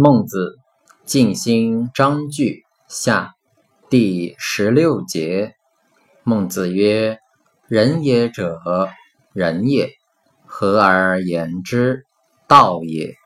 孟子《静心章句下》第十六节，孟子曰：“仁也者，仁也，和而言之，道也。”